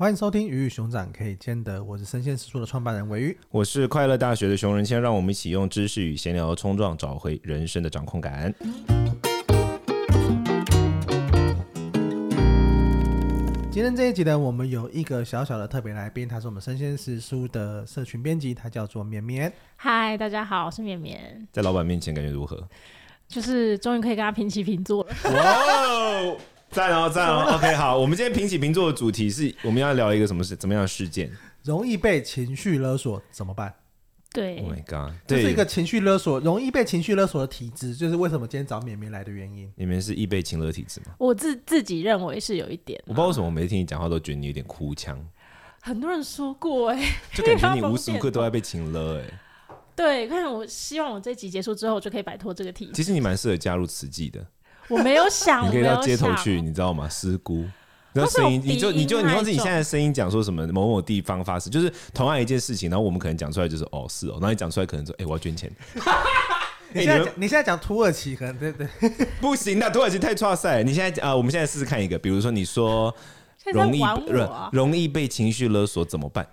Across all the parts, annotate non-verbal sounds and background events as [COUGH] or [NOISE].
欢迎收听《鱼与熊掌可以兼得》，我是生鲜食书的创办人韦鱼，我是快乐大学的熊仁谦，让我们一起用知识与闲聊冲撞，找回人生的掌控感。今天这一集呢，我们有一个小小的特别来宾，他是我们生鲜食书的社群编辑，他叫做绵绵。嗨，大家好，我是绵绵。在老板面前感觉如何？就是终于可以跟他平起平坐了。哇！赞哦，[LAUGHS] 赞哦，OK，好，我们今天平起平坐的主题是我们要聊一个什么事，怎么样的事件？容易被情绪勒索怎么办？对，Oh my God，这是一个情绪勒索，容易被情绪勒索的体质，就是为什么今天找绵绵来的原因。你们是易被情勒体质吗？我自自己认为是有一点，我不知道为什么我每次听你讲话都觉得你有点哭腔。很多人说过哎、欸，[LAUGHS] 就感觉你无时无刻都在被情勒哎、欸。对，看我希望我这集结束之后就可以摆脱这个体质。其实你蛮适合加入慈济的。我没有想，你可以到街头去，你知道吗？师姑，那声音，你就你就你用自己现在的声音讲说什么某某地方发生，就是同样一件事情，然后我们可能讲出来就是哦是哦，然后你讲出来可能说哎、欸、我要捐钱。[LAUGHS] 你现在讲你现在讲土耳其可能对对，不行的，土耳其太差赛。你现在啊、呃，我们现在试试看一个，比如说你说容易容易被情绪勒索怎么办？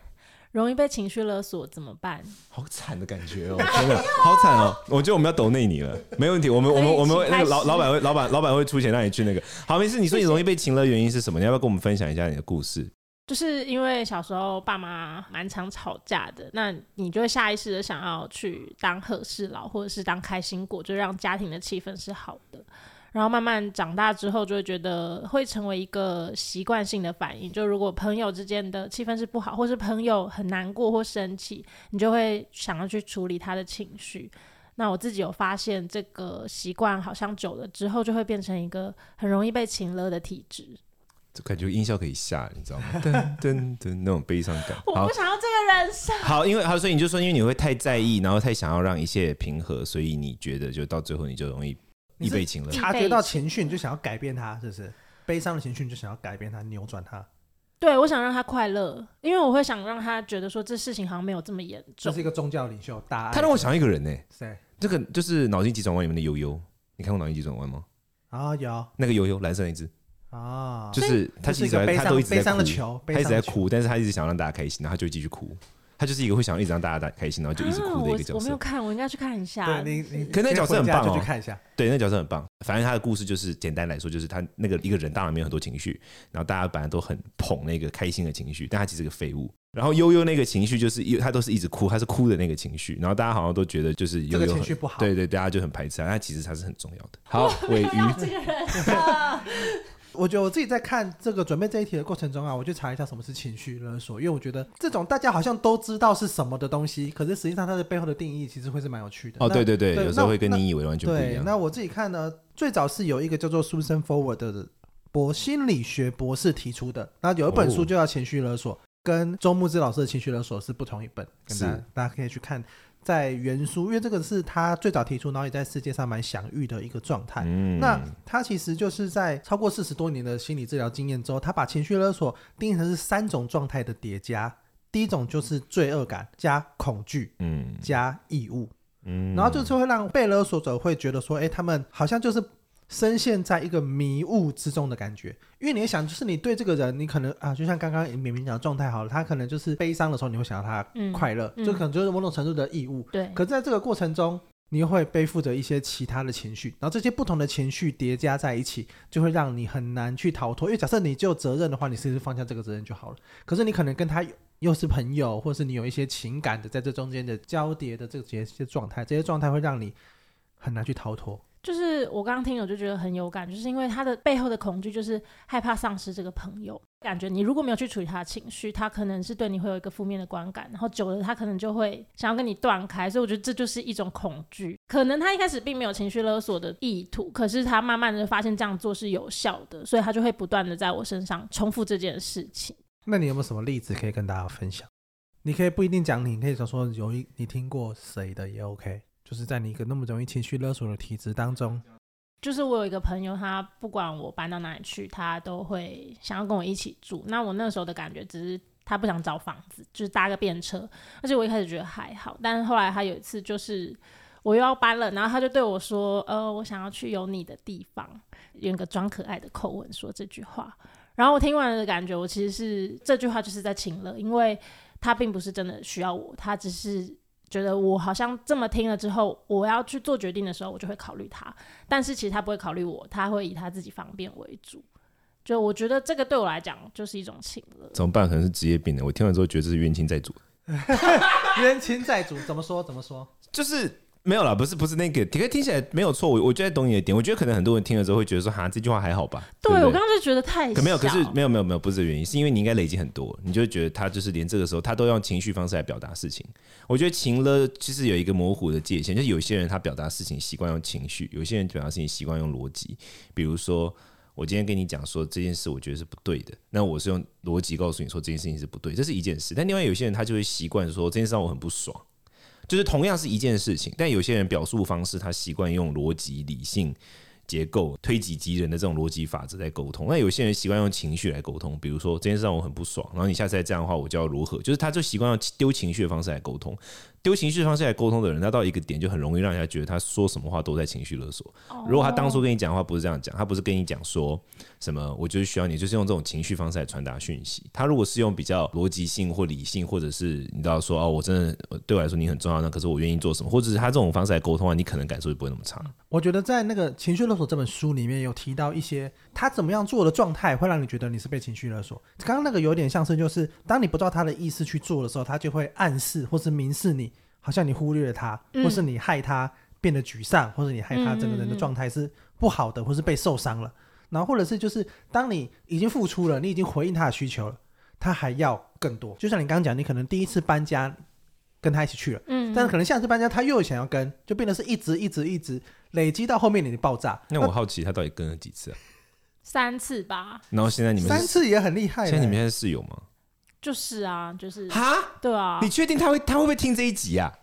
容易被情绪勒索怎么办？好惨的感觉哦，真的好惨哦！我觉得我们要抖内你了，没问题。我们我们我们那个老老板会老板老板会出钱让你去那个。好，没事。你说你容易被情勒，原因是什么？你要不要跟我们分享一下你的故事？就是因为小时候爸妈蛮常吵架的，那你就会下意识的想要去当和事佬，或者是当开心果，就让家庭的气氛是好的。然后慢慢长大之后，就会觉得会成为一个习惯性的反应。就如果朋友之间的气氛是不好，或是朋友很难过或生气，你就会想要去处理他的情绪。那我自己有发现，这个习惯好像久了之后，就会变成一个很容易被情勒的体质。就感觉音效可以下，你知道吗？[LAUGHS] 噔噔噔，那种悲伤感。我不想要这个人生。好，因为好，所以你就说，因为你会太在意，然后太想要让一切平和，所以你觉得就到最后你就容易。易被情了，察觉到情绪你就想要改变他，是不是？悲伤的情绪你就想要改变他，扭转他。对，我想让他快乐，因为我会想让他觉得说这事情好像没有这么严重。这是一个宗教领袖，大爱。他让我想一个人呢、欸，谁？这个就是脑筋急转弯里面的悠悠，你看过脑筋急转弯吗？啊、哦，有那个悠悠，蓝色那只啊、哦，就是他其实他都一直在哭，他一直在哭，但是他一直想让大家开心，然后他就继续哭。他就是一个会想要一直让大家大开心，然后就一直哭的一个角色。啊、我，我没有看，我应该去看一下。对，你你，可那个角色很棒哦。去看一下。对，那个角色很棒。反正他的故事就是简单来说，就是他那个一个人当然没有很多情绪，然后大家本来都很捧那个开心的情绪，但他其实是个废物。然后悠悠那个情绪就是，他都是一直哭，他是哭的那个情绪。然后大家好像都觉得就是悠悠、这个、情绪不好。对对，大家就很排斥他，但其实他是很重要的。好，[LAUGHS] 尾鱼。[LAUGHS] 我觉得我自己在看这个准备这一题的过程中啊，我就查一下什么是情绪勒索，因为我觉得这种大家好像都知道是什么的东西，可是实际上它的背后的定义其实会是蛮有趣的。哦，对对对，有时候会跟你以为完全不一样。对，那我自己看呢，最早是有一个叫做 Susan Forward 的博心理学博士提出的，那有一本书就叫《情绪勒索》，跟周牧之老师的《情绪勒索》是不同一本，跟大家大家可以去看。在原书，因为这个是他最早提出，然后也在世界上蛮享誉的一个状态。嗯，那他其实就是在超过四十多年的心理治疗经验之后，他把情绪勒索定义成是三种状态的叠加。第一种就是罪恶感加恐惧，嗯，加义务，嗯，然后就是会让被勒索者会觉得说，哎，他们好像就是。深陷在一个迷雾之中的感觉，因为你想，就是你对这个人，你可能啊，就像刚刚明明讲的状态好了，他可能就是悲伤的时候，你会想到他快乐，嗯，就可能就是某种程度的义务。对，可是在这个过程中，你又会背负着一些其他的情绪，然后这些不同的情绪叠加在一起，就会让你很难去逃脱。因为假设你就责任的话，你是不是放下这个责任就好了？可是你可能跟他又是朋友，或是你有一些情感的在这中间的交叠的这些些状态，这些状态会让你很难去逃脱。就是我刚刚听，我就觉得很有感，就是因为他的背后的恐惧，就是害怕丧失这个朋友。感觉你如果没有去处理他的情绪，他可能是对你会有一个负面的观感，然后久了他可能就会想要跟你断开。所以我觉得这就是一种恐惧。可能他一开始并没有情绪勒索的意图，可是他慢慢的发现这样做是有效的，所以他就会不断的在我身上重复这件事情。那你有没有什么例子可以跟大家分享？你可以不一定讲你，你可以说说有一你听过谁的也 OK。就是在你一个那么容易情绪勒索的体质当中，就是我有一个朋友，他不管我搬到哪里去，他都会想要跟我一起住。那我那时候的感觉只是他不想找房子，就是搭个便车。而且我一开始觉得还好，但是后来他有一次就是我又要搬了，然后他就对我说：“呃，我想要去有你的地方。”用个装可爱的口吻说这句话，然后我听完的感觉，我其实是这句话就是在情勒，因为他并不是真的需要我，他只是觉得我好像这么听了之后，我要去做决定的时候，我就会考虑他。但是其实他不会考虑我，他会以他自己方便为主。就我觉得这个对我来讲就是一种情了。怎么办？可能是职业病的。我听完之后觉得这是冤亲债主。[LAUGHS] 冤亲债主怎么说？怎么说？[LAUGHS] 就是。没有啦，不是不是那个，可听起来没有错。我我觉得懂你的点。我觉得可能很多人听了之后会觉得说，哈，这句话还好吧？对，我刚刚就觉得太小。可没有，可是没有没有没有，不是这个原因，是因为你应该累积很多，你就会觉得他就是连这个时候他都用情绪方式来表达事情。我觉得情了其实有一个模糊的界限，就是有些人他表达事情习惯用情绪，有些人表达事情习惯用逻辑。比如说，我今天跟你讲说这件事，我觉得是不对的，那我是用逻辑告诉你说这件事情是不对，这是一件事。但另外有些人他就会习惯说这件事让我很不爽。就是同样是一件事情，但有些人表述方式，他习惯用逻辑、理性结构、推己及人的这种逻辑法则在沟通。那有些人习惯用情绪来沟通，比如说这件事让我很不爽，然后你下次再这样的话，我就要如何？就是他就习惯用丢情绪的方式来沟通。丢情绪方式来沟通的人，他到一个点就很容易让人家觉得他说什么话都在情绪勒索。如果他当初跟你讲的话不是这样讲，他不是跟你讲说什么，我就是需要你，就是用这种情绪方式来传达讯息。他如果是用比较逻辑性或理性，或者是你知道说哦，我真的对我来说你很重要，那可是我愿意做什么，或者是他这种方式来沟通啊，你可能感受就不会那么差。我觉得在那个情绪勒索这本书里面有提到一些他怎么样做的状态会让你觉得你是被情绪勒索。刚刚那个有点像是就是当你不照他的意思去做的时候，他就会暗示或是明示你。好像你忽略了他，或是你害他变得沮丧，嗯、或者你害他整个人的状态是不好的，或是被受伤了。然后或者是就是当你已经付出了，你已经回应他的需求了，他还要更多。就像你刚刚讲，你可能第一次搬家跟他一起去了，嗯，但是可能下次搬家他又想要跟，就变得是一直一直一直累积到后面你的爆炸。那我好奇他到底跟了几次啊？三次吧。然后现在你们三次也很厉害。现在你们现在室友吗？就是啊，就是哈，对啊，你确定他会他会不会听这一集啊？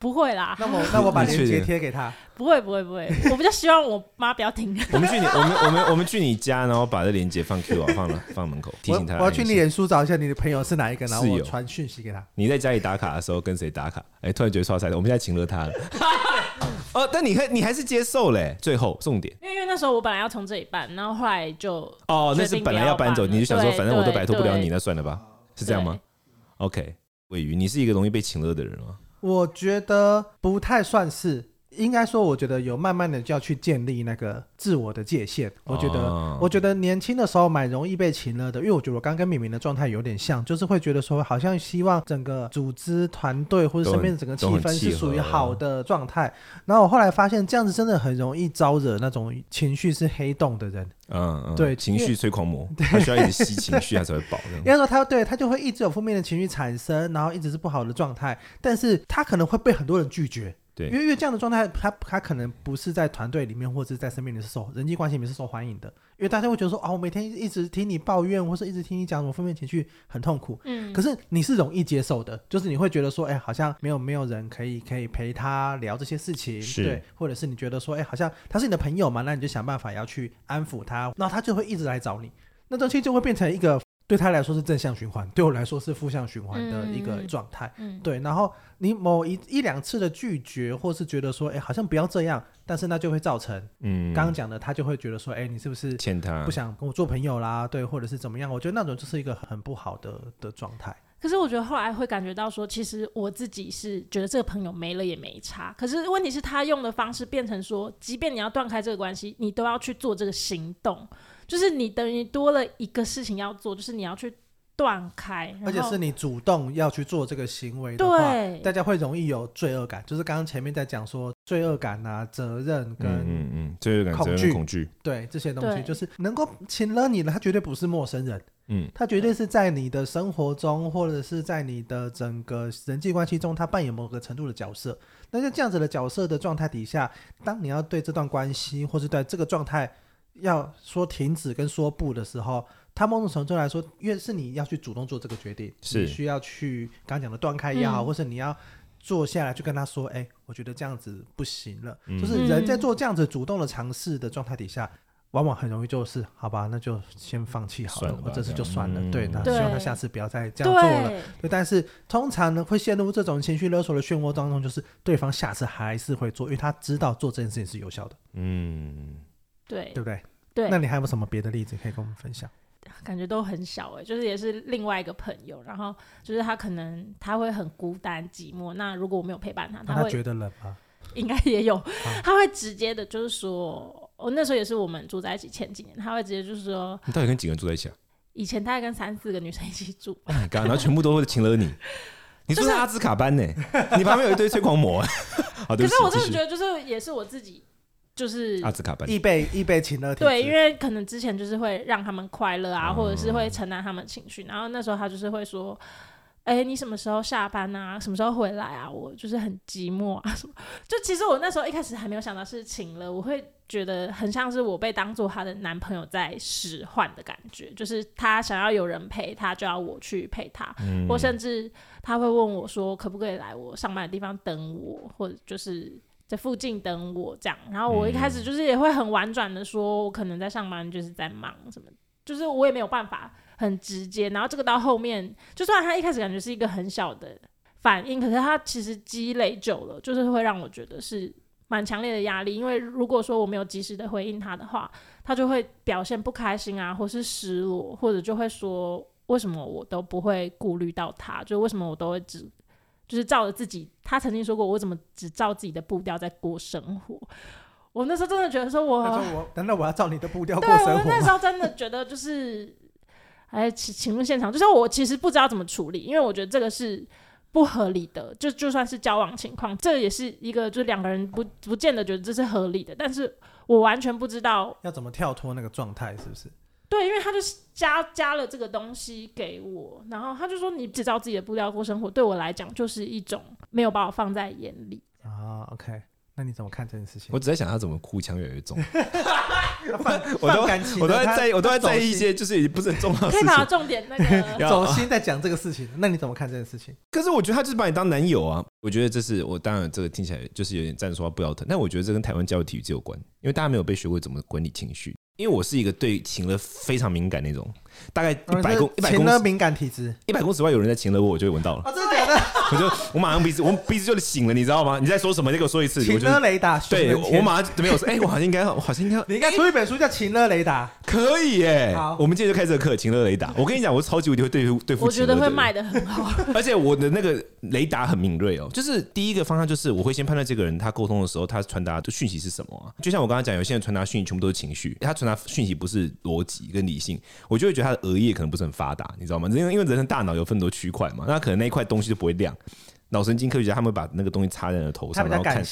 不会啦，那我 [LAUGHS] 那我把链接贴给他。不会不会不会，我比较希望我妈不要听。[LAUGHS] 我们去你我们我们我们去你家，然后把这链接放 Q 啊，放了放门口提醒他。我要去你脸书找一下你的朋友是哪一个，然后我传讯息给他。你在家里打卡的时候跟谁打卡？哎，突然觉得超彩的，我们现在请了他了。[LAUGHS] 哦，但你还你还是接受嘞？最后重点，因为因为那时候我本来要从这里搬，然后后来就哦，那是本来要搬走，你就想说反正我都摆脱不了你，那算了吧，是这样吗？OK。尾鱼，你是一个容易被请乐的人吗？我觉得不太算是。应该说，我觉得有慢慢的就要去建立那个自我的界限。我觉得，哦、我觉得年轻的时候蛮容易被情了的，因为我觉得我刚跟敏敏的状态有点像，就是会觉得说，好像希望整个组织团队或者身边的整个气氛是属于好的状态。然后我后来发现，这样子真的很容易招惹那种情绪是黑洞的人。嗯，嗯对，情绪催狂魔，[LAUGHS] 他需要一直吸情绪，他才会饱。应该说他对他就会一直有负面的情绪产生，然后一直是不好的状态，但是他可能会被很多人拒绝。对，因为因为这样的状态，他他可能不是在团队里面，或者是在身边里是受人际关系里面是受欢迎的。因为大家会觉得说，哦，我每天一直听你抱怨，或是一直听你讲什么负面情绪，很痛苦。嗯，可是你是容易接受的，就是你会觉得说，哎，好像没有没有人可以可以陪他聊这些事情，是对，或者是你觉得说，哎，好像他是你的朋友嘛，那你就想办法要去安抚他，那他就会一直来找你，那东西就会变成一个。对他来说是正向循环，对我来说是负向循环的一个状态。嗯嗯、对，然后你某一一两次的拒绝，或是觉得说，哎，好像不要这样，但是那就会造成，嗯，刚刚讲的，他就会觉得说，哎，你是不是欠他，不想跟我做朋友啦？对，或者是怎么样？我觉得那种就是一个很不好的的状态。可是我觉得后来会感觉到说，其实我自己是觉得这个朋友没了也没差。可是问题是，他用的方式变成说，即便你要断开这个关系，你都要去做这个行动。就是你等于多了一个事情要做，就是你要去断开，而且是你主动要去做这个行为的话，对，大家会容易有罪恶感。就是刚刚前面在讲说罪恶感啊、责任跟嗯嗯罪恶感、责任、恐惧，对这些东西，就是能够请了你的，他绝对不是陌生人，嗯，他绝对是在你的生活中或者是在你的整个人际关系中，他扮演某个程度的角色。那在这样子的角色的状态底下，当你要对这段关系或是对这个状态。要说停止跟说不的时候，他某种程度来说，因为是你要去主动做这个决定，是你需要去刚刚讲的断开也好，嗯、或是你要坐下来去跟他说，哎、欸，我觉得这样子不行了。嗯、就是人在做这样子主动的尝试的状态底下，往往很容易就是好吧，那就先放弃好了，了或者是就算了。嗯、对，那希望他下次不要再这样做了。对，对，但是通常呢，会陷入这种情绪勒索的漩涡当中，就是对方下次还是会做，因为他知道做这件事情是有效的。嗯。对，对不对？对，那你还有什么别的例子可以跟我们分享？[LAUGHS] 感觉都很小哎、欸，就是也是另外一个朋友，然后就是他可能他会很孤单寂寞。那如果我没有陪伴他，他会觉得冷吗？[LAUGHS] 应该也有，他会直接的，就是说，我那时候也是我们住在一起前几年，他会直接就是说，你到底跟几个人住在一起啊？以前大概跟三四个女生一起住，刚、oh、然后全部都会请了你，[LAUGHS] 你住在阿兹卡班呢？你旁边有一堆催狂魔。好，可是我真的觉得，就是也是我自己，就是阿兹卡班易被易被情勒。对，因为可能之前就是会让他们快乐啊，或者是会承担他们情绪，然后那时候他就是会说。哎、欸，你什么时候下班啊？什么时候回来啊？我就是很寂寞啊，什么？就其实我那时候一开始还没有想到是情了，我会觉得很像是我被当做他的男朋友在使唤的感觉，就是他想要有人陪他，就要我去陪他，嗯、或甚至他会问我说，可不可以来我上班的地方等我，或者就是在附近等我这样。然后我一开始就是也会很婉转的说，我可能在上班，就是在忙什么，就是我也没有办法。很直接，然后这个到后面，就算他一开始感觉是一个很小的反应，可是他其实积累久了，就是会让我觉得是蛮强烈的压力。因为如果说我没有及时的回应他的话，他就会表现不开心啊，或是失落，或者就会说为什么我都不会顾虑到他，就为什么我都会只就是照着自己。他曾经说过，我怎么只照自己的步调在过生活？我那时候真的觉得说我，我说我难道我要照你的步调过生活？对，我那时候真的觉得就是。哎，请请问现场，就是我其实不知道怎么处理，因为我觉得这个是不合理的。就就算是交往情况，这也是一个，就两个人不不见得觉得这是合理的。但是我完全不知道要怎么跳脱那个状态，是不是？对，因为他就是加加了这个东西给我，然后他就说你只照自己的步调过生活，对我来讲就是一种没有把我放在眼里啊。OK。那你怎么看这件事情？我只在想他怎么哭腔越来越重。[LAUGHS] 我都我都在在意，我都在在意一些就是不是很重要的事情。可以把重点那个 [LAUGHS] 走心在讲这个事情。那你怎么看这件事情？可是我觉得他就是把你当男友啊。我觉得这是我当然这个听起来就是有点站着说话不腰疼。但我觉得这跟台湾教育体育有关，因为大家没有被学会怎么管理情绪。因为我是一个对情的非常敏感那种，大概一百公一百公情勒敏感体质，一百公尺外有人在情勒我，我就会闻到了。啊，真的假的？我就我马上鼻子，我鼻子就醒了，你知道吗？你在说什么？你给我说一次。情勒雷达。对，我马上没有说。哎，我好像应该，我好像应该，你应该出一本书叫《情勒雷达》。可以耶。好，我们今天就开这个课，情勒雷达。我跟你讲，我超级无敌会对付对付。我觉得会卖的很好。[LAUGHS] 而且我的那个雷达很敏锐哦，就是第一个方向就是我会先判断这个人他沟通的时候他传达的讯息是什么啊。就像我刚刚讲，有些人传达讯息全部都是情绪，他传达讯息不是逻辑跟理性，我就会觉得他的额叶可能不是很发达，你知道吗？因为因为人的大脑有分很多区块嘛，那可能那一块东西就不会亮。脑神经科学家他们把那个东西插在了头上，然后看。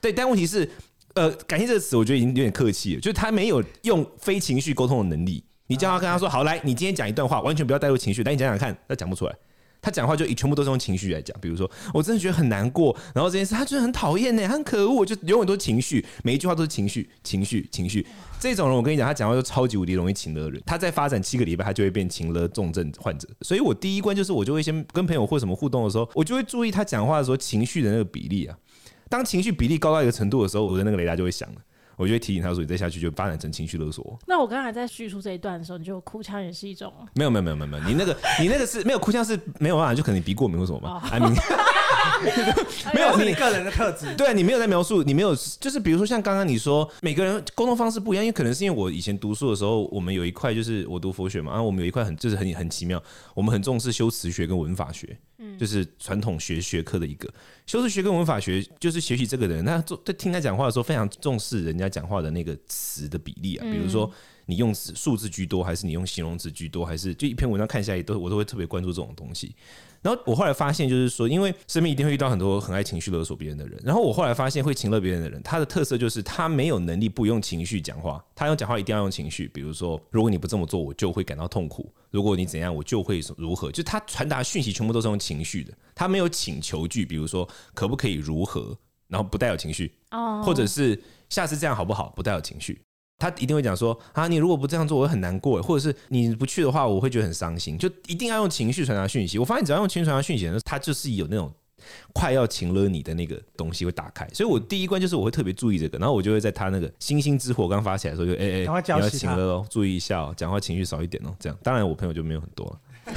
对，但问题是，呃，感谢这个词我觉得已经有点客气了，就是他没有用非情绪沟通的能力。你叫他跟他说：“好，来，你今天讲一段话，完全不要带入情绪，来，你讲讲看。”他讲不出来。他讲话就全部都是用情绪来讲，比如说我真的觉得很难过，然后这件事他觉得很讨厌呢，很可恶，就永远都是情绪，每一句话都是情绪，情绪，情绪。这种人我跟你讲，他讲话就超级无敌容易情勒人。他再发展七个礼拜，他就会变情勒重症患者。所以我第一关就是，我就会先跟朋友或什么互动的时候，我就会注意他讲话的时候情绪的那个比例啊。当情绪比例高到一个程度的时候，我的那个雷达就会响了。我就会提醒他说：“你再下去就发展成情绪勒索。”那我刚才在叙述这一段的时候，你就哭腔也是一种？没有没有没有没有，你那个你那个是没有哭腔是没有办法，就可能你鼻过敏或什么吧？还没 [LAUGHS] 没有你个人的特质。对，你没有在描述，你没有就是比如说像刚刚你说每个人沟通方式不一样，因为可能是因为我以前读书的时候，我们有一块就是我读佛学嘛，然后我们有一块很就是很很奇妙，我们很重视修辞学跟文法学。嗯就是传统学学科的一个修辞学跟文法学，就是学习这个人，他做在听他讲话的时候，非常重视人家讲话的那个词的比例啊。比如说你用数字居多，还是你用形容词居多，还是就一篇文章看下来都我都会特别关注这种东西。然后我后来发现，就是说，因为身边一定会遇到很多很爱情绪勒索别人的人。然后我后来发现，会情勒别人的人，他的特色就是他没有能力不用情绪讲话。他用讲话一定要用情绪，比如说，如果你不这么做，我就会感到痛苦；如果你怎样，我就会如何。就他传达讯息全部都是用情绪的，他没有请求句，比如说可不可以如何，然后不带有情绪，或者是下次这样好不好，不带有情绪。他一定会讲说啊，你如果不这样做，我会很难过；或者是你不去的话，我会觉得很伤心。就一定要用情绪传达讯息。我发现只要用情绪传达讯息的时候，他就是有那种快要情了你的那个东西会打开。所以我第一关就是我会特别注意这个，然后我就会在他那个星星之火刚发起来的时候就，就哎哎，你要情了哦，注意一下哦，讲话情绪少一点哦。这样，当然我朋友就没有很多了。[LAUGHS]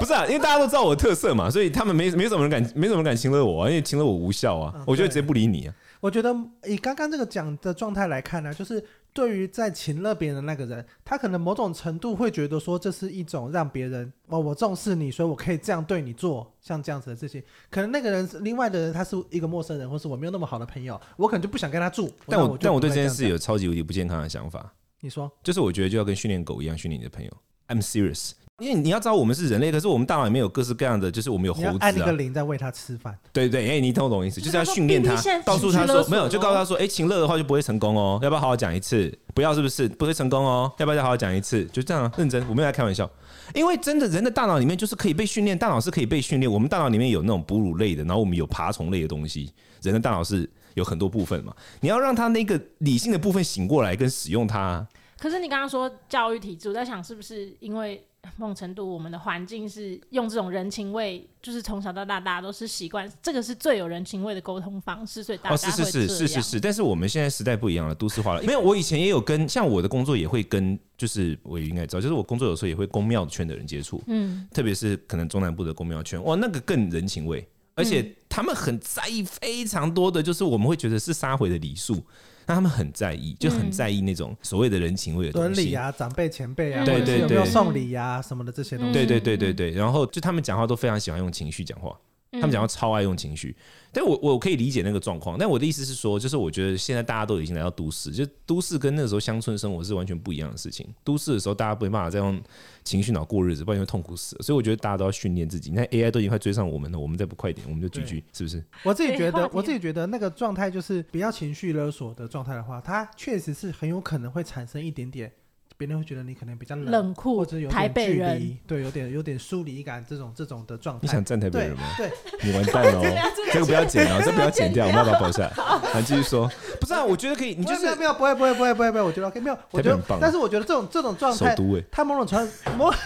不是啊，因为大家都知道我的特色嘛，所以他们没没什么人敢，没什么人敢亲了我啊，因为亲了我无效啊，我就会直接不理你啊。我觉得以刚刚这个讲的状态来看呢，就是对于在情乐别人的那个人，他可能某种程度会觉得说，这是一种让别人哦，我重视你，所以我可以这样对你做，像这样子的事情。可能那个人另外的人，他是一个陌生人，或是我没有那么好的朋友，我可能就不想跟他住。但我，我但我对这件事有超级无敌不健康的想法。你说，就是我觉得就要跟训练狗一样训练你的朋友。I'm serious。因为你要知道，我们是人类，可是我们大脑里面有各式各样的，就是我们有猴子啊。按一个铃在喂它吃饭。对对，哎、欸，你听我懂意思，就是要训练它，告诉他说没有，就告诉他说，哎、欸，情乐的话就不会成功哦，要不要好好讲一次？不要是不是不会成功哦？要不要再好好讲一次？就这样，认真，我没有在开玩笑。因为真的人的大脑里面就是可以被训练，大脑是可以被训练。我们大脑里面有那种哺乳类的，然后我们有爬虫类的东西。人的大脑是有很多部分嘛，你要让他那个理性的部分醒过来跟使用它。可是你刚刚说教育体制，我在想是不是因为？某种程度，我们的环境是用这种人情味，就是从小到大，大家都是习惯，这个是最有人情味的沟通方式，所以大家。哦，是是是是是是，但是我们现在时代不一样了，都市化了。没有，我以前也有跟，像我的工作也会跟，就是我也应该知道，就是我工作有时候也会宫庙圈的人接触，嗯，特别是可能中南部的公庙圈，哇，那个更人情味，而且他们很在意非常多的，就是我们会觉得是杀回的礼数。那他们很在意，就很在意那种所谓的人情味的东西，伦理啊，长辈前辈啊，对对对，有没有送礼啊什么的这些东西，对对对对对。然后就他们讲话都非常喜欢用情绪讲话。他们讲话超爱用情绪，但我我可以理解那个状况。但我的意思是说，就是我觉得现在大家都已经来到都市，就都市跟那个时候乡村生活是完全不一样的事情。都市的时候，大家没办法再用情绪脑过日子，不然会痛苦死了。所以我觉得大家都要训练自己。那 AI 都已经快追上我们了，我们再不快点，我们就 GG，是不是？我自己觉得，我自己觉得那个状态就是比较情绪勒索的状态的话，它确实是很有可能会产生一点点。别人会觉得你可能比较冷，冷酷，或者有点距离，对，有点有点疏离感，这种这种的状态。你想站台北人吗？对，你完蛋了，[LAUGHS] 这个不要剪哦，这个不要剪掉，我们要把它保下来。[LAUGHS] 来继续说，不是啊，我觉得可以，你就是没有，不会，不会，不会，不会，不会，我觉得 OK，没有，我觉得，但是我觉得这种这种状态，他某种传某，[LAUGHS] 哎，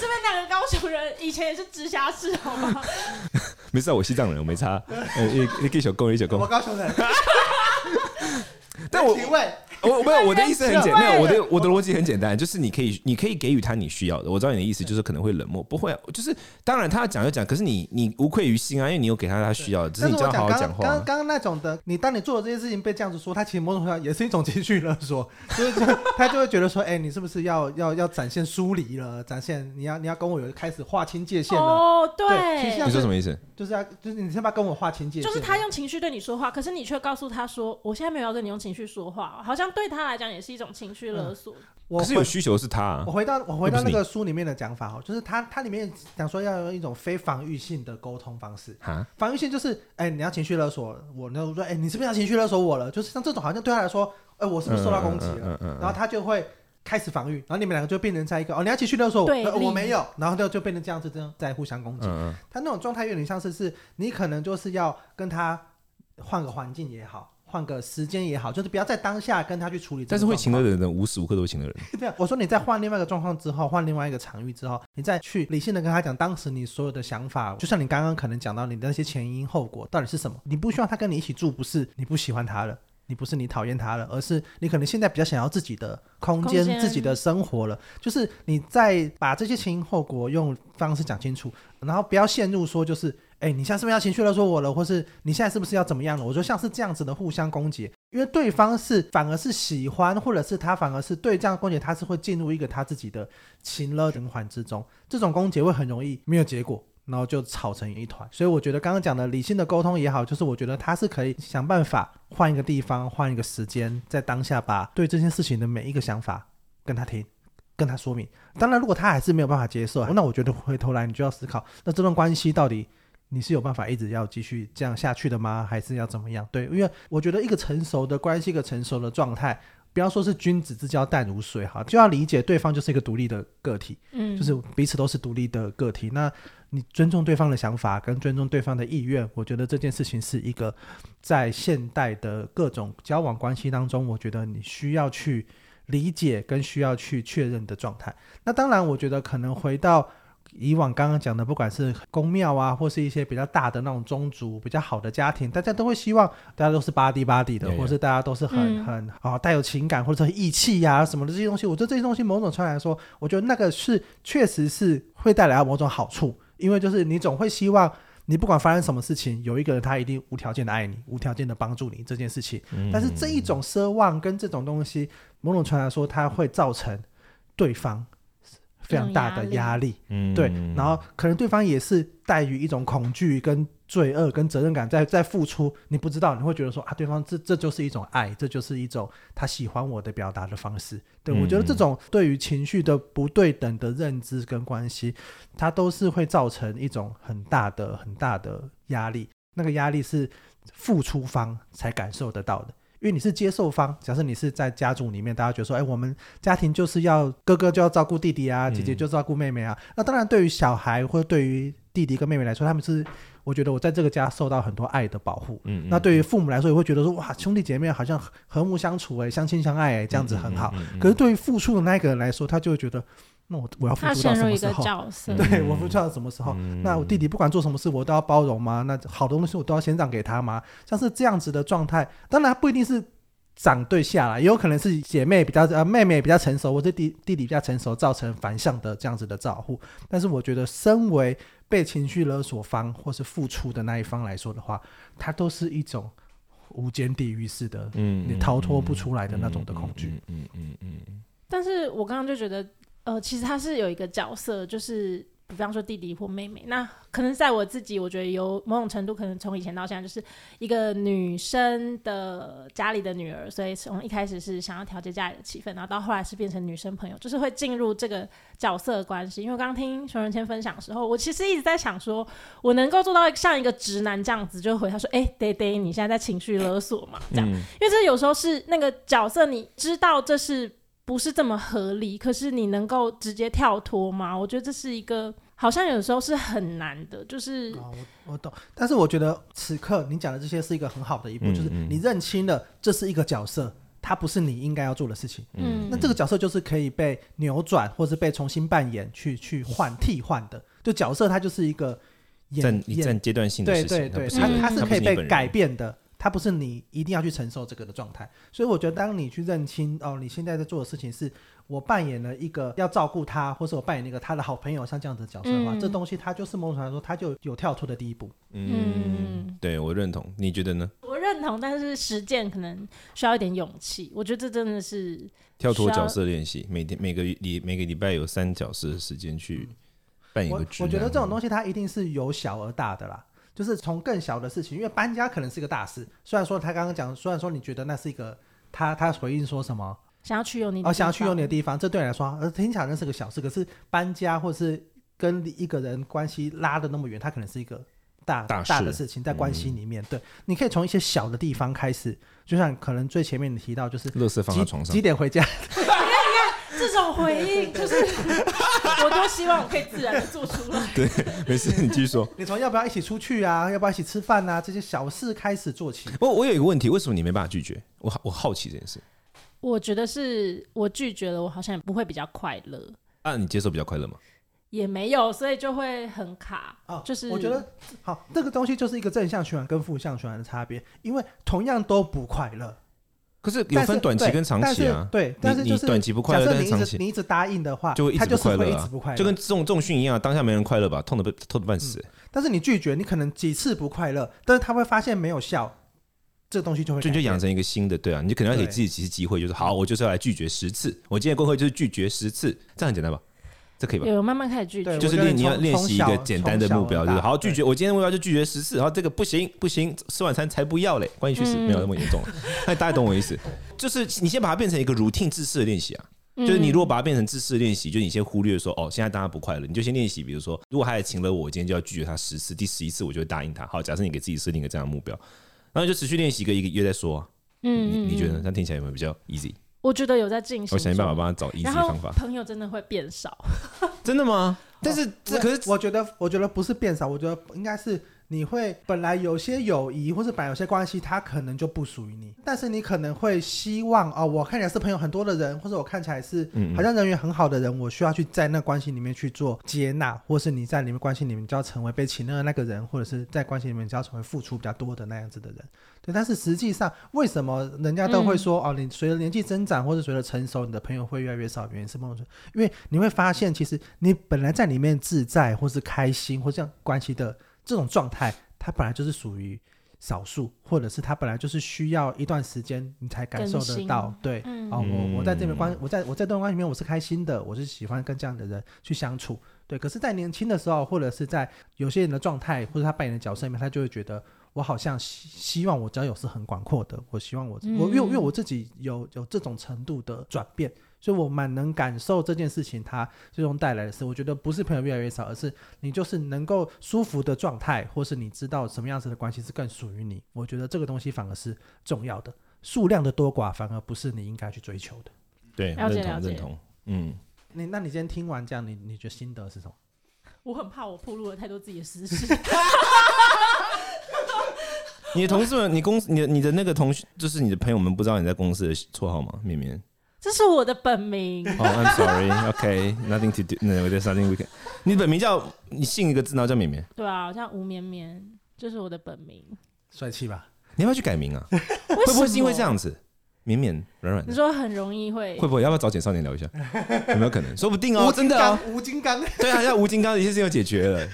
这边两个高雄人以前也是直辖市，好吗？没事啊，我西藏人，我没差。你你给小公，你小公，我高雄人。但我。我 [LAUGHS] 没有，我的意思很简单，没有，我的我的逻辑很简单，就是你可以你可以给予他你需要的。我知道你的意思，就是可能会冷漠，不会，就是当然他要讲就讲，可是你你无愧于心啊，因为你有给他他需要的，只是你这样好好讲话。刚刚那种的，你当你做了这些事情被这样子说，他其实某种程度上也是一种情绪勒索，[LAUGHS] 就是他就会觉得说，哎，你是不是要 [LAUGHS] 要要展现疏离了？展现你要你要跟我有开始划清界限了？哦，对，你说什么意思？就是要就是你先把跟我划清界限，就是他用情绪对你说话，可是你却告诉他说，我现在没有要跟你用情绪说话，好像对他来讲也是。一种情绪勒索，我、可是有需求是他、啊。我回到我回到那个书里面的讲法哦，就是他他里面讲说要用一种非防御性的沟通方式。哈防御性就是，哎、欸，你要情绪勒索我，那我说，哎、欸，你是不是要情绪勒索我了？就是像这种，好像对他来说，哎、欸，我是不是受到攻击了？嗯嗯嗯嗯、然后他就会开始防御，然后你们两个就变成在一个哦，你要情绪勒索我，呃、我没有，然后就就变成这样子，这样在互相攻击。嗯嗯、他那种状态有点像是，是你可能就是要跟他换个环境也好。换个时间也好，就是不要在当下跟他去处理。但是会情的人，无时无刻都会情的人。[LAUGHS] 对啊，我说你在换另外一个状况之后，换另外一个场域之后，你再去理性的跟他讲当时你所有的想法，就像你刚刚可能讲到你的那些前因后果到底是什么？你不希望他跟你一起住，不是你不喜欢他了，你不是你讨厌他了，而是你可能现在比较想要自己的空间、空间自己的生活了。就是你在把这些前因后果用方式讲清楚，然后不要陷入说就是。哎，你现在是不是要情绪勒索我了？或是你现在是不是要怎么样了？我觉得像是这样子的互相攻击，因为对方是反而是喜欢，或者是他反而是对这样的攻击，他是会进入一个他自己的情勒循环之中。这种攻击会很容易没有结果，然后就吵成一团。所以我觉得刚刚讲的理性的沟通也好，就是我觉得他是可以想办法换一个地方，换一个时间，在当下把对这件事情的每一个想法跟他听，跟他说明。当然，如果他还是没有办法接受，那我觉得回头来你就要思考，那这段关系到底。你是有办法一直要继续这样下去的吗？还是要怎么样？对，因为我觉得一个成熟的关系，一个成熟的状态，不要说是君子之交淡如水哈，就要理解对方就是一个独立的个体，嗯，就是彼此都是独立的个体。那你尊重对方的想法，跟尊重对方的意愿，我觉得这件事情是一个在现代的各种交往关系当中，我觉得你需要去理解跟需要去确认的状态。那当然，我觉得可能回到。以往刚刚讲的，不管是宫庙啊，或是一些比较大的那种宗族比较好的家庭，大家都会希望大家都是巴蒂巴蒂的，或是大家都是很、嗯、很啊带有情感或者义气呀什么的这些东西。我觉得这些东西某种程度来说，我觉得那个是确实是会带来某种好处，因为就是你总会希望你不管发生什么事情，有一个人他一定无条件的爱你，无条件的帮助你这件事情。嗯、但是这一种奢望跟这种东西，某种程度来说，它会造成对方。非常大的压力，嗯，对，然后可能对方也是带于一种恐惧、跟罪恶、跟责任感在在付出，你不知道，你会觉得说啊，对方这这就是一种爱，这就是一种他喜欢我的表达的方式。对，我觉得这种对于情绪的不对等的认知跟关系，它都是会造成一种很大的很大的压力，那个压力是付出方才感受得到的。因为你是接受方，假设你是在家族里面，大家觉得说，哎，我们家庭就是要哥哥就要照顾弟弟啊，姐姐就照顾妹妹啊。嗯、那当然，对于小孩或者对于弟弟跟妹妹来说，他们是我觉得我在这个家受到很多爱的保护。嗯，嗯，那对于父母来说，也会觉得说，哇，兄弟姐妹好像和睦相处，哎，相亲相爱，哎，这样子很好。可是对于付出的那个人来说，他就会觉得。那我我要付出到什么时候？[LAUGHS] 对，我付出到什么时候？嗯、那我弟弟不管做什么事，我都要包容吗？那好的东西我都要先让给他吗？像是这样子的状态，当然不一定是长对下来，也有可能是姐妹比较呃妹妹比较成熟，或者弟弟弟比较成熟，造成反向的这样子的照顾。但是我觉得，身为被情绪勒索方或是付出的那一方来说的话，它都是一种无间地狱式的，嗯，你逃脱不出来的那种的恐惧。嗯嗯嗯，嗯。但是我刚刚就觉得。呃，其实他是有一个角色，就是比方说弟弟或妹妹。那可能在我自己，我觉得有某种程度，可能从以前到现在，就是一个女生的家里的女儿，所以从一开始是想要调节家里的气氛，然后到后来是变成女生朋友，就是会进入这个角色的关系。因为刚刚听熊仁谦分享的时候，我其实一直在想说，我能够做到像一个直男这样子，就回他说：“哎、欸，爹爹，你现在在情绪勒索嘛？”这样，嗯、因为这有时候是那个角色，你知道这是。不是这么合理，可是你能够直接跳脱吗？我觉得这是一个好像有时候是很难的，就是、哦、我我懂，但是我觉得此刻你讲的这些是一个很好的一步，嗯、就是你认清了这是一个角色，它不是你应该要做的事情。嗯，那这个角色就是可以被扭转，或是被重新扮演，去去换替换的。就角色它就是一个演一战阶段性的事情，对对对，它它是可以被改变的。它不是你一定要去承受这个的状态，所以我觉得当你去认清哦，你现在在做的事情是我扮演了一个要照顾他，或是我扮演一个他的好朋友，像这样子的角色的话，嗯、这东西它就是某种程度来说，它就有跳脱的第一步。嗯，对我认同，你觉得呢？我认同，但是实践可能需要一点勇气。我觉得这真的是跳脱角色练习，每天每个礼每个礼拜有三角色的时间去扮演一个角色。我觉得这种东西它一定是由小而大的啦。就是从更小的事情，因为搬家可能是一个大事。虽然说他刚刚讲，虽然说你觉得那是一个，他他回应说什么？想要去有你哦，想要去有你的地方，这对你来说，呃，听起来那是个小事。可是搬家或是跟一个人关系拉的那么远，它可能是一个大大，大的事情，在关系里面。嗯、对，你可以从一些小的地方开始，就像可能最前面你提到，就是垃圾放在床上，几点回家？这种回应 [LAUGHS] 就是，我多希望我可以自然的做出来。[LAUGHS] 对，没事，你继续说。[LAUGHS] 你从要不要一起出去啊？要不要一起吃饭啊？这些小事开始做起。我我有一个问题，为什么你没办法拒绝？我好我好奇这件事。我觉得是我拒绝了，我好像也不会比较快乐。啊，你接受比较快乐吗？也没有，所以就会很卡。哦，就是我觉得好，这个东西就是一个正向循环跟负向循环的差别，因为同样都不快乐。可是有分短期跟长期啊，对，但是就是短期不快乐，但是长期你一直答应的话，就会一直不快乐，就跟重重训一样，当下没人快乐吧，痛的被痛的半死。但是你拒绝，你可能几次不快乐，但是他会发现没有效，这东西就会就就养成一个新的，对啊，你就可能要给自己几次机会，就是好，我就是要来拒绝十次，我今天过会就是拒绝十次，这样很简单吧？这可以吧？有慢慢开始拒绝，就是练你要练习一个简单的目标，就是好拒绝。我今天目标就拒绝十次，然后这个不行不行，吃晚餐才不要嘞，关系去死，没有那么严重。那 [LAUGHS] 大家懂我意思？就是你先把它变成一个 routine 自式的练习啊。就是你如果把它变成自式的练习，就你先忽略说哦，现在大家不快乐，你就先练习。比如说，如果他也请了我，今天就要拒绝他十次，第十一次我就会答应他。好，假设你给自己设定一个这样的目标，然后就持续练习一个一个月再说。嗯，你你觉得这样听起来有没有比较 easy？我觉得有在进行，我想尽办法帮他找 easy 方法。朋友真的会变少，[LAUGHS] 真的吗？但是这可是我觉得，我觉得不是变少，我觉得应该是你会本来有些友谊或者本来有些关系，它可能就不属于你，但是你可能会希望哦，我看起来是朋友很多的人，或者我看起来是好像人缘很好的人，我需要去在那关系里面去做接纳，或是你在里面关系里面就要成为被请乐的那个人，或者是在关系里面就要成为付出比较多的那样子的人。对，但是实际上为什么人家都会说、嗯、哦，你随着年纪增长或者随着成熟，你的朋友会越来越少？原因是？因为你会发现，其实你本来在里面自在或是开心或这样关系的。这种状态，它本来就是属于少数，或者是他本来就是需要一段时间你才感受得到。对，嗯、哦，我我在这边关，我在我在这段关系里面，我是开心的，我是喜欢跟这样的人去相处。对，可是，在年轻的时候，或者是在有些人的状态，或者他扮演的角色里面，他就会觉得，我好像希希望我交友是很广阔的，我希望我、嗯、我因为因为我自己有有这种程度的转变。所以我蛮能感受这件事情，它最终带来的是，我觉得不是朋友越来越少，而是你就是能够舒服的状态，或是你知道什么样子的关系是更属于你。我觉得这个东西反而是重要的，数量的多寡反而不是你应该去追求的。对，认同认同。嗯，你那你今天听完这样，你你觉得心得是什么？我很怕我暴露了太多自己的私事。[LAUGHS] 你的同事们，你公司，你的你的那个同学，就是你的朋友们，不知道你在公司的绰号吗？绵绵。这是我的本名。[LAUGHS] 哦、oh,，I'm sorry. OK，nothing、okay. to do. No, there's nothing we can. 你本名叫你姓一个字，然后叫绵绵。对啊，我叫吴绵绵，这是我的本名。帅气吧？你要不要去改名啊？[LAUGHS] 会不会是因为这样子？绵绵软软。你说很容易会？会不会？要不要找简少年聊一下？有没有可能？说不定哦，真的啊。吴金刚。对啊，像吴金刚一些事情就解决了。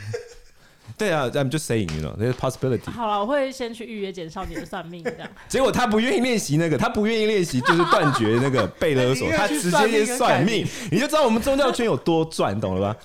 对啊，I'm just saying，you know，there's possibility。好了，我会先去预约简少年的算命，这样。[LAUGHS] 结果他不愿意练习那个，他不愿意练习，就是断绝那个被勒索，[LAUGHS] 他直接去算命，你就知道我们宗教圈有多赚，懂了吧？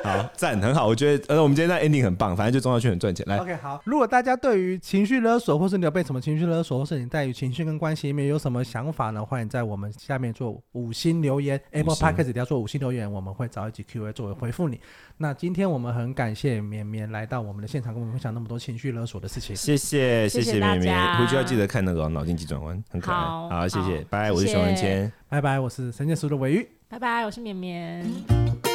[LAUGHS] 好赞，很好，我觉得呃，我们今天在 ending 很棒，反正就宗教圈很赚钱。来，OK，好。如果大家对于情绪勒索，或是你有被什么情绪勒索，或是你在于情绪跟关系里面有什么想法呢？欢迎在我们下面做五星留言，Apple Podcast 一定要做五星留言，我们会找一集 Q&A 作为回复你。那今天我们很感谢绵绵来到我们的现场，跟我们分享那么多情绪勒索的事情。谢谢，谢谢绵绵，回去要记得看那个脑筋急转弯，很可爱。好，好谢谢，拜拜，我是熊仁谦，拜拜，我是神剑术的尾鱼，拜拜，我是绵绵。